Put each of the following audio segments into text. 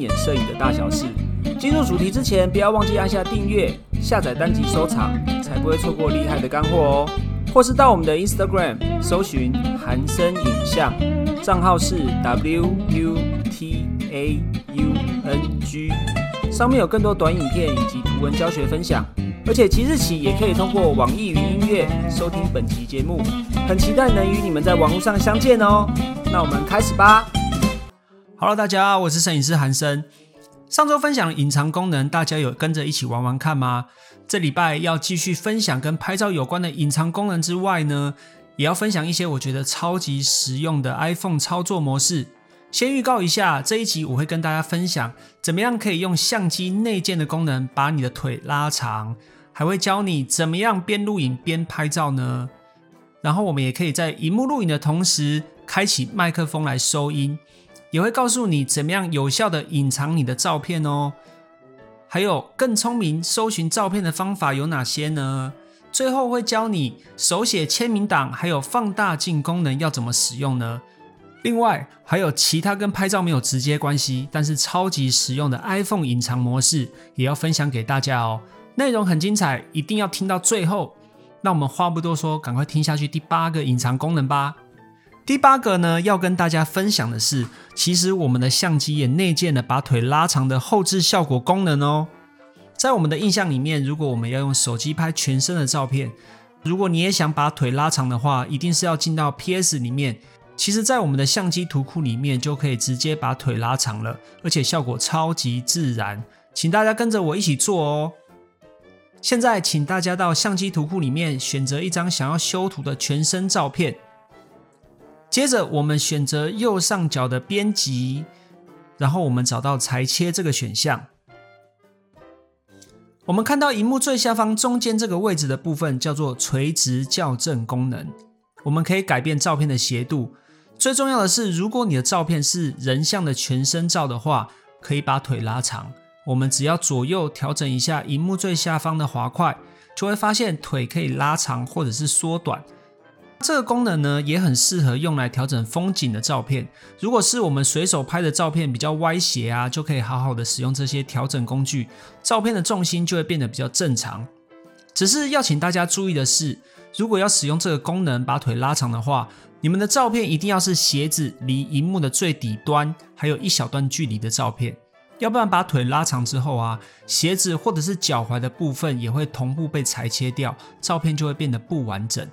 演摄影的大小事。进入主题之前，不要忘记按下订阅、下载单集收藏，才不会错过厉害的干货哦。或是到我们的 Instagram 搜寻韩生影像，账号是 W U T A U N G，上面有更多短影片以及图文教学分享。而且即日起也可以通过网易云音乐收听本期节目，很期待能与你们在网络上相见哦。那我们开始吧。Hello，大家，我是摄影师韩生。上周分享隐藏功能，大家有跟着一起玩玩看吗？这礼拜要继续分享跟拍照有关的隐藏功能之外呢，也要分享一些我觉得超级实用的 iPhone 操作模式。先预告一下，这一集我会跟大家分享怎么样可以用相机内建的功能把你的腿拉长，还会教你怎么样边录影边拍照呢。然后我们也可以在荧幕录影的同时，开启麦克风来收音。也会告诉你怎么样有效的隐藏你的照片哦，还有更聪明搜寻照片的方法有哪些呢？最后会教你手写签名档，还有放大镜功能要怎么使用呢？另外还有其他跟拍照没有直接关系，但是超级实用的 iPhone 隐藏模式也要分享给大家哦。内容很精彩，一定要听到最后。那我们话不多说，赶快听下去第八个隐藏功能吧。第八个呢，要跟大家分享的是，其实我们的相机也内建了把腿拉长的后置效果功能哦。在我们的印象里面，如果我们要用手机拍全身的照片，如果你也想把腿拉长的话，一定是要进到 PS 里面。其实，在我们的相机图库里面就可以直接把腿拉长了，而且效果超级自然。请大家跟着我一起做哦。现在，请大家到相机图库里面选择一张想要修图的全身照片。接着，我们选择右上角的编辑，然后我们找到裁切这个选项。我们看到荧幕最下方中间这个位置的部分叫做垂直校正功能，我们可以改变照片的斜度。最重要的是，如果你的照片是人像的全身照的话，可以把腿拉长。我们只要左右调整一下荧幕最下方的滑块，就会发现腿可以拉长或者是缩短。这个功能呢，也很适合用来调整风景的照片。如果是我们随手拍的照片比较歪斜啊，就可以好好的使用这些调整工具，照片的重心就会变得比较正常。只是要请大家注意的是，如果要使用这个功能把腿拉长的话，你们的照片一定要是鞋子离荧幕的最底端还有一小段距离的照片，要不然把腿拉长之后啊，鞋子或者是脚踝的部分也会同步被裁切掉，照片就会变得不完整。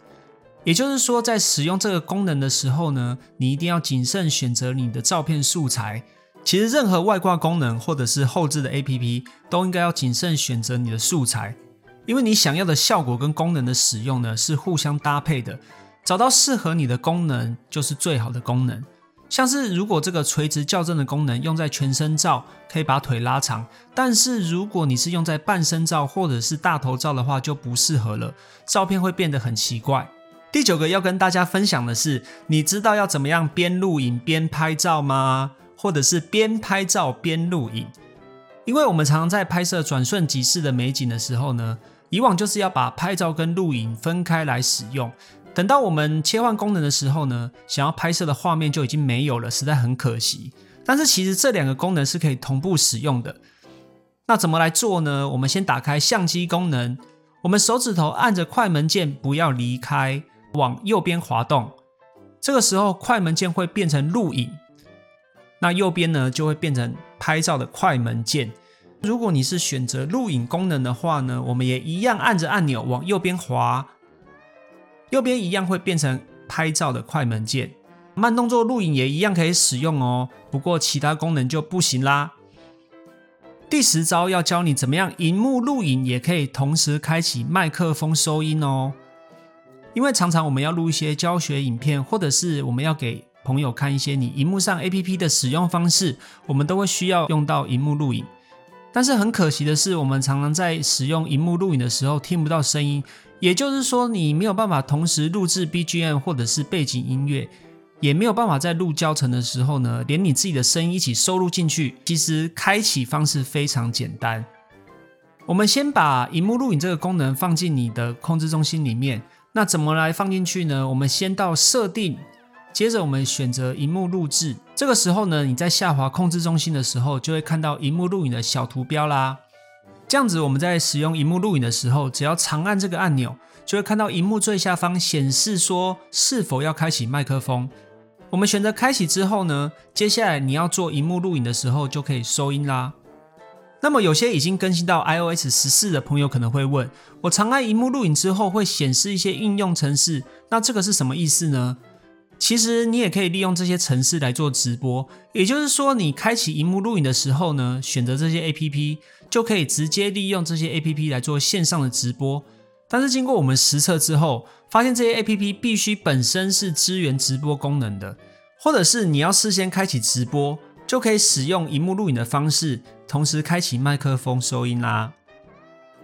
也就是说，在使用这个功能的时候呢，你一定要谨慎选择你的照片素材。其实，任何外挂功能或者是后置的 APP 都应该要谨慎选择你的素材，因为你想要的效果跟功能的使用呢是互相搭配的。找到适合你的功能就是最好的功能。像是如果这个垂直校正的功能用在全身照，可以把腿拉长；但是如果你是用在半身照或者是大头照的话，就不适合了，照片会变得很奇怪。第九个要跟大家分享的是，你知道要怎么样边录影边拍照吗？或者是边拍照边录影？因为我们常常在拍摄转瞬即逝的美景的时候呢，以往就是要把拍照跟录影分开来使用。等到我们切换功能的时候呢，想要拍摄的画面就已经没有了，实在很可惜。但是其实这两个功能是可以同步使用的。那怎么来做呢？我们先打开相机功能，我们手指头按着快门键，不要离开。往右边滑动，这个时候快门键会变成录影，那右边呢就会变成拍照的快门键。如果你是选择录影功能的话呢，我们也一样按着按钮往右边滑，右边一样会变成拍照的快门键。慢动作录影也一样可以使用哦，不过其他功能就不行啦。第十招要教你怎么样荧幕录影，也可以同时开启麦克风收音哦。因为常常我们要录一些教学影片，或者是我们要给朋友看一些你荧幕上 A P P 的使用方式，我们都会需要用到荧幕录影。但是很可惜的是，我们常常在使用荧幕录影的时候听不到声音，也就是说你没有办法同时录制 B G M 或者是背景音乐，也没有办法在录教程的时候呢，连你自己的声音一起收录进去。其实开启方式非常简单，我们先把荧幕录影这个功能放进你的控制中心里面。那怎么来放进去呢？我们先到设定，接着我们选择荧幕录制，这个时候呢，你在下滑控制中心的时候，就会看到荧幕录影的小图标啦。这样子我们在使用荧幕录影的时候，只要长按这个按钮，就会看到荧幕最下方显示说是否要开启麦克风。我们选择开启之后呢，接下来你要做荧幕录影的时候就可以收音啦。那么有些已经更新到 iOS 十四的朋友可能会问：我长按荧幕录影之后会显示一些应用程式，那这个是什么意思呢？其实你也可以利用这些程式来做直播，也就是说，你开启荧幕录影的时候呢，选择这些 APP 就可以直接利用这些 APP 来做线上的直播。但是经过我们实测之后，发现这些 APP 必须本身是支援直播功能的，或者是你要事先开启直播，就可以使用荧幕录影的方式，同时开启麦克风收音啦。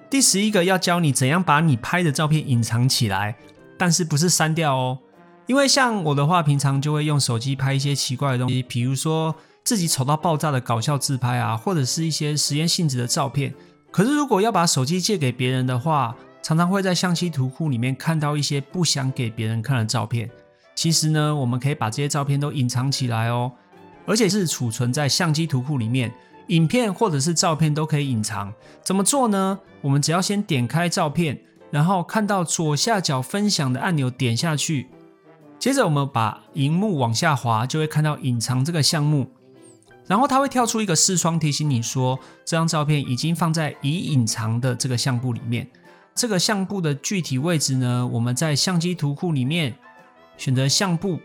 第十一个要教你怎样把你拍的照片隐藏起来，但是不是删掉哦。因为像我的话，平常就会用手机拍一些奇怪的东西，比如说自己丑到爆炸的搞笑自拍啊，或者是一些实验性质的照片。可是如果要把手机借给别人的话，常常会在相机图库里面看到一些不想给别人看的照片。其实呢，我们可以把这些照片都隐藏起来哦，而且是储存在相机图库里面，影片或者是照片都可以隐藏。怎么做呢？我们只要先点开照片，然后看到左下角分享的按钮，点下去。接着我们把荧幕往下滑，就会看到隐藏这个项目，然后它会跳出一个视窗提醒你说，这张照片已经放在已隐藏的这个相簿里面。这个相簿的具体位置呢，我们在相机图库里面选择相簿，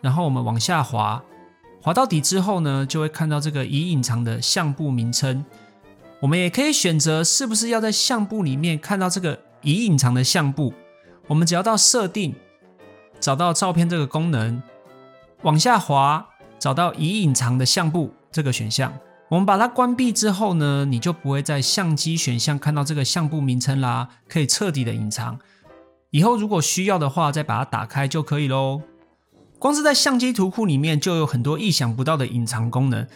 然后我们往下滑，滑到底之后呢，就会看到这个已隐藏的相簿名称。我们也可以选择是不是要在相簿里面看到这个已隐藏的相簿，我们只要到设定。找到照片这个功能，往下滑，找到已隐藏的相簿这个选项。我们把它关闭之后呢，你就不会在相机选项看到这个相簿名称啦，可以彻底的隐藏。以后如果需要的话，再把它打开就可以喽。光是在相机图库里面就有很多意想不到的隐藏功能，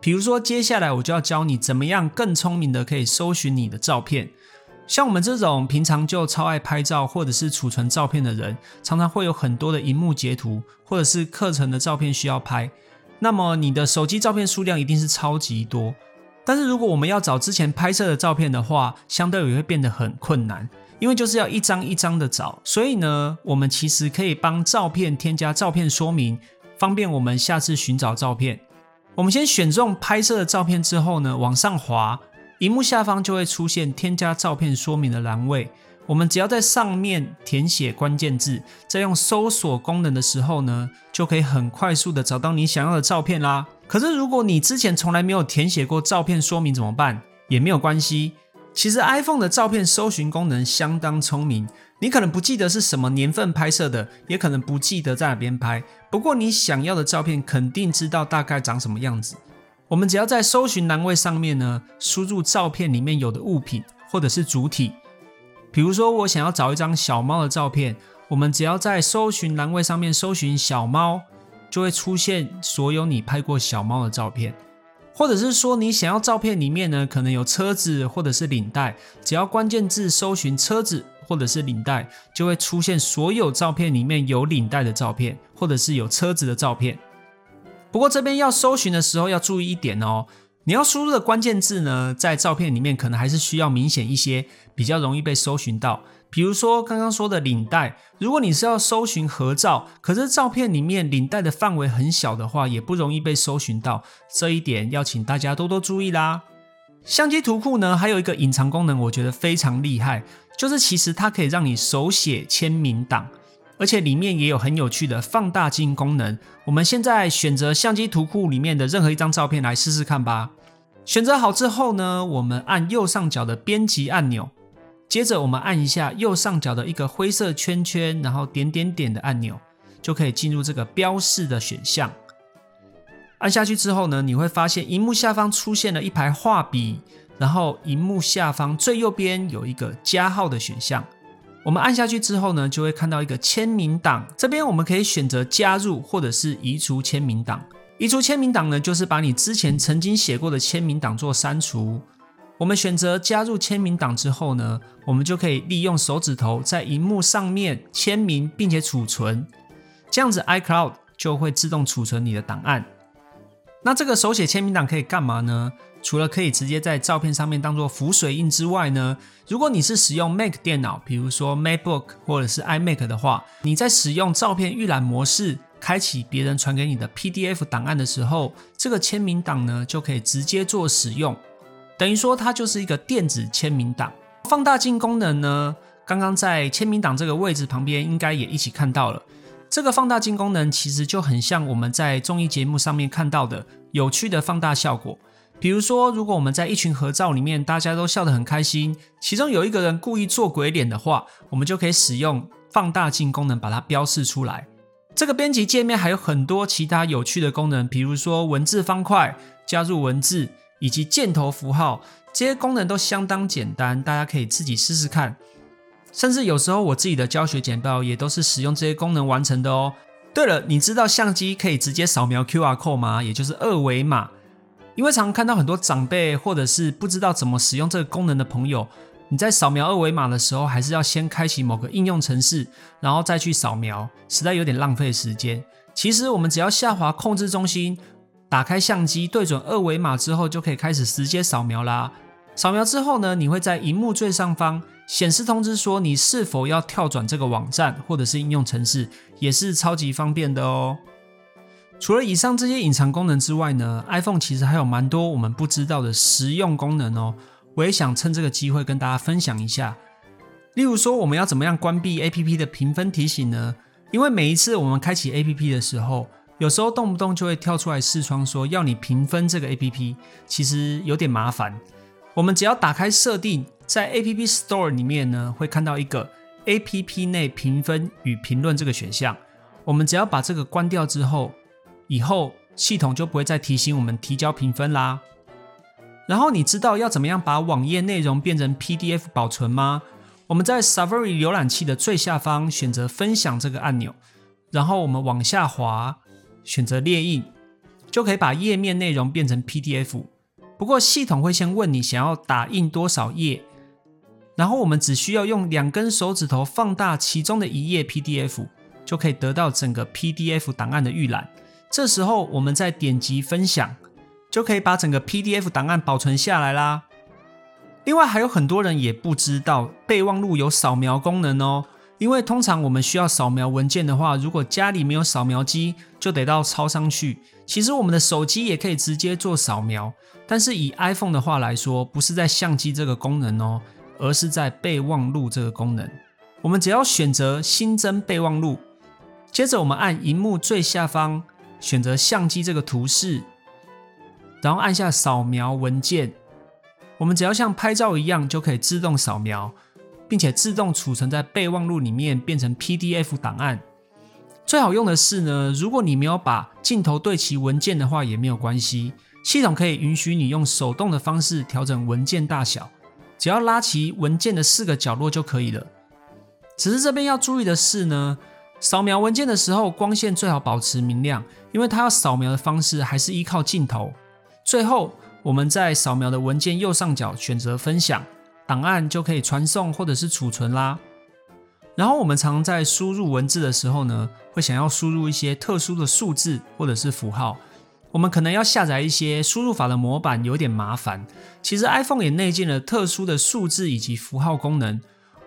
比如说接下来我就要教你怎么样更聪明的可以搜寻你的照片。像我们这种平常就超爱拍照或者是储存照片的人，常常会有很多的荧幕截图或者是课程的照片需要拍，那么你的手机照片数量一定是超级多。但是如果我们要找之前拍摄的照片的话，相对也会变得很困难，因为就是要一张一张的找。所以呢，我们其实可以帮照片添加照片说明，方便我们下次寻找照片。我们先选中拍摄的照片之后呢，往上滑。荧幕下方就会出现添加照片说明的栏位，我们只要在上面填写关键字，在用搜索功能的时候呢，就可以很快速的找到你想要的照片啦。可是如果你之前从来没有填写过照片说明怎么办？也没有关系。其实 iPhone 的照片搜寻功能相当聪明，你可能不记得是什么年份拍摄的，也可能不记得在哪边拍，不过你想要的照片肯定知道大概长什么样子。我们只要在搜寻栏位上面呢，输入照片里面有的物品或者是主体，比如说我想要找一张小猫的照片，我们只要在搜寻栏位上面搜寻小猫，就会出现所有你拍过小猫的照片，或者是说你想要照片里面呢，可能有车子或者是领带，只要关键字搜寻车子或者是领带，就会出现所有照片里面有领带的照片，或者是有车子的照片。不过这边要搜寻的时候要注意一点哦，你要输入的关键字呢，在照片里面可能还是需要明显一些，比较容易被搜寻到。比如说刚刚说的领带，如果你是要搜寻合照，可是照片里面领带的范围很小的话，也不容易被搜寻到。这一点要请大家多多注意啦。相机图库呢，还有一个隐藏功能，我觉得非常厉害，就是其实它可以让你手写签名档。而且里面也有很有趣的放大镜功能。我们现在选择相机图库里面的任何一张照片来试试看吧。选择好之后呢，我们按右上角的编辑按钮，接着我们按一下右上角的一个灰色圈圈，然后点点点的按钮，就可以进入这个标示的选项。按下去之后呢，你会发现荧幕下方出现了一排画笔，然后荧幕下方最右边有一个加号的选项。我们按下去之后呢，就会看到一个签名档。这边我们可以选择加入或者是移除签名档。移除签名档呢，就是把你之前曾经写过的签名档做删除。我们选择加入签名档之后呢，我们就可以利用手指头在荧幕上面签名，并且储存。这样子 iCloud 就会自动储存你的档案。那这个手写签名档可以干嘛呢？除了可以直接在照片上面当做浮水印之外呢，如果你是使用 Mac 电脑，比如说 MacBook 或者是 iMac 的话，你在使用照片预览模式，开启别人传给你的 PDF 档案的时候，这个签名档呢就可以直接做使用，等于说它就是一个电子签名档。放大镜功能呢，刚刚在签名档这个位置旁边应该也一起看到了。这个放大镜功能其实就很像我们在综艺节目上面看到的有趣的放大效果。比如说，如果我们在一群合照里面，大家都笑得很开心，其中有一个人故意做鬼脸的话，我们就可以使用放大镜功能把它标示出来。这个编辑界面还有很多其他有趣的功能，比如说文字方块、加入文字以及箭头符号，这些功能都相当简单，大家可以自己试试看。甚至有时候我自己的教学简报也都是使用这些功能完成的哦。对了，你知道相机可以直接扫描 QR code 吗？也就是二维码。因为常看到很多长辈或者是不知道怎么使用这个功能的朋友，你在扫描二维码的时候，还是要先开启某个应用程式，然后再去扫描，实在有点浪费时间。其实我们只要下滑控制中心，打开相机，对准二维码之后，就可以开始直接扫描啦。扫描之后呢，你会在荧幕最上方显示通知，说你是否要跳转这个网站或者是应用程式，也是超级方便的哦。除了以上这些隐藏功能之外呢，iPhone 其实还有蛮多我们不知道的实用功能哦。我也想趁这个机会跟大家分享一下。例如说，我们要怎么样关闭 APP 的评分提醒呢？因为每一次我们开启 APP 的时候，有时候动不动就会跳出来视窗说要你评分这个 APP，其实有点麻烦。我们只要打开设定，在 App Store 里面呢，会看到一个 APP 内评分与评论这个选项。我们只要把这个关掉之后，以后系统就不会再提醒我们提交评分啦。然后你知道要怎么样把网页内容变成 PDF 保存吗？我们在 Safari 浏览器的最下方选择分享这个按钮，然后我们往下滑，选择列印，就可以把页面内容变成 PDF。不过系统会先问你想要打印多少页，然后我们只需要用两根手指头放大其中的一页 PDF，就可以得到整个 PDF 档案的预览。这时候，我们再点击分享，就可以把整个 PDF 档案保存下来啦。另外，还有很多人也不知道备忘录有扫描功能哦。因为通常我们需要扫描文件的话，如果家里没有扫描机，就得到超商去。其实我们的手机也可以直接做扫描，但是以 iPhone 的话来说，不是在相机这个功能哦，而是在备忘录这个功能。我们只要选择新增备忘录，接着我们按荧幕最下方。选择相机这个图示，然后按下扫描文件。我们只要像拍照一样，就可以自动扫描，并且自动储存在备忘录里面，变成 PDF 档案。最好用的是呢，如果你没有把镜头对齐文件的话，也没有关系，系统可以允许你用手动的方式调整文件大小，只要拉齐文件的四个角落就可以了。只是这边要注意的是呢。扫描文件的时候，光线最好保持明亮，因为它要扫描的方式还是依靠镜头。最后，我们在扫描的文件右上角选择分享档案，就可以传送或者是储存啦。然后，我们常在输入文字的时候呢，会想要输入一些特殊的数字或者是符号，我们可能要下载一些输入法的模板，有点麻烦。其实 iPhone 也内建了特殊的数字以及符号功能。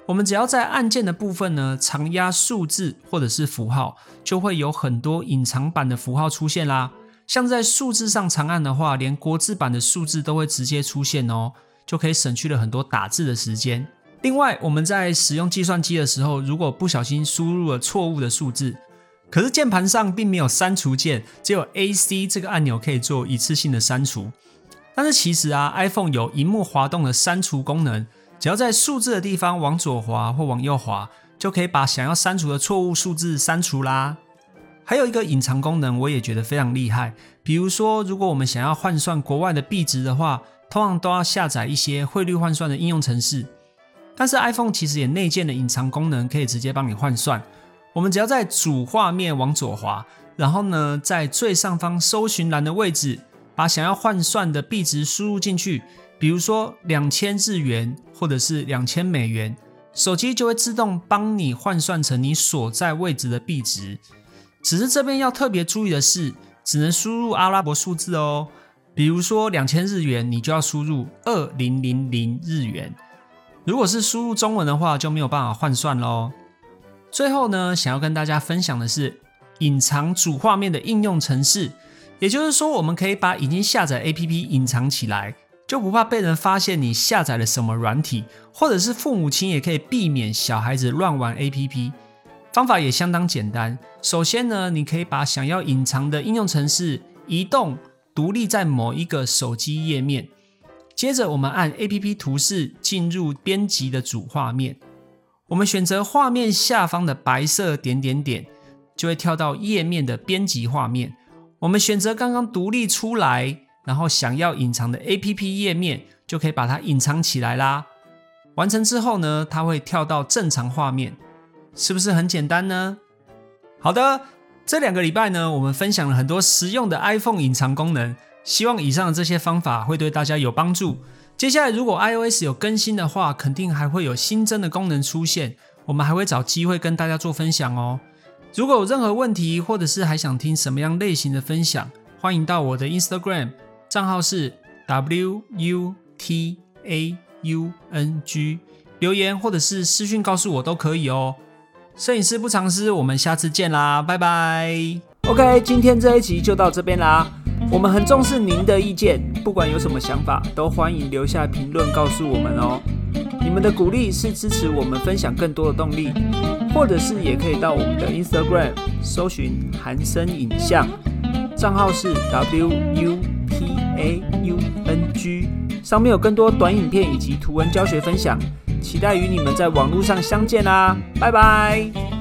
我们只要在按键的部分呢，长压数字或者是符号，就会有很多隐藏版的符号出现啦。像在数字上长按的话，连国字版的数字都会直接出现哦，就可以省去了很多打字的时间。另外，我们在使用计算机的时候，如果不小心输入了错误的数字，可是键盘上并没有删除键，只有 A C 这个按钮可以做一次性的删除。但是其实啊，iPhone 有荧幕滑动的删除功能。只要在数字的地方往左滑或往右滑，就可以把想要删除的错误数字删除啦。还有一个隐藏功能，我也觉得非常厉害。比如说，如果我们想要换算国外的币值的话，通常都要下载一些汇率换算的应用程式。但是 iPhone 其实也内建了隐藏功能，可以直接帮你换算。我们只要在主画面往左滑，然后呢，在最上方搜寻栏的位置，把想要换算的币值输入进去。比如说两千日元或者是两千美元，手机就会自动帮你换算成你所在位置的币值。只是这边要特别注意的是，只能输入阿拉伯数字哦。比如说两千日元，你就要输入二零零零日元。如果是输入中文的话，就没有办法换算喽。最后呢，想要跟大家分享的是隐藏主画面的应用程式，也就是说，我们可以把已经下载 APP 隐藏起来，就不怕被人发现你下载了什么软体，或者是父母亲也可以避免小孩子乱玩 APP。方法也相当简单。首先呢，你可以把想要隐藏的应用程式移动独立在某一个手机页面。接着，我们按 APP 图示进入编辑的主画面。我们选择画面下方的白色点点点，就会跳到页面的编辑画面。我们选择刚刚独立出来，然后想要隐藏的 APP 页面，就可以把它隐藏起来啦。完成之后呢，它会跳到正常画面。是不是很简单呢？好的，这两个礼拜呢，我们分享了很多实用的 iPhone 隐藏功能，希望以上的这些方法会对大家有帮助。接下来如果 iOS 有更新的话，肯定还会有新增的功能出现，我们还会找机会跟大家做分享哦。如果有任何问题，或者是还想听什么样类型的分享，欢迎到我的 Instagram 账号是 W U T A U N G 留言，或者是私讯告诉我都可以哦。摄影师不藏私，我们下次见啦，拜拜。OK，今天这一集就到这边啦。我们很重视您的意见，不管有什么想法，都欢迎留下评论告诉我们哦。你们的鼓励是支持我们分享更多的动力，或者是也可以到我们的 Instagram 搜寻韩生影像，账号是 W U P A U N G，上面有更多短影片以及图文教学分享。期待与你们在网络上相见啦，拜拜。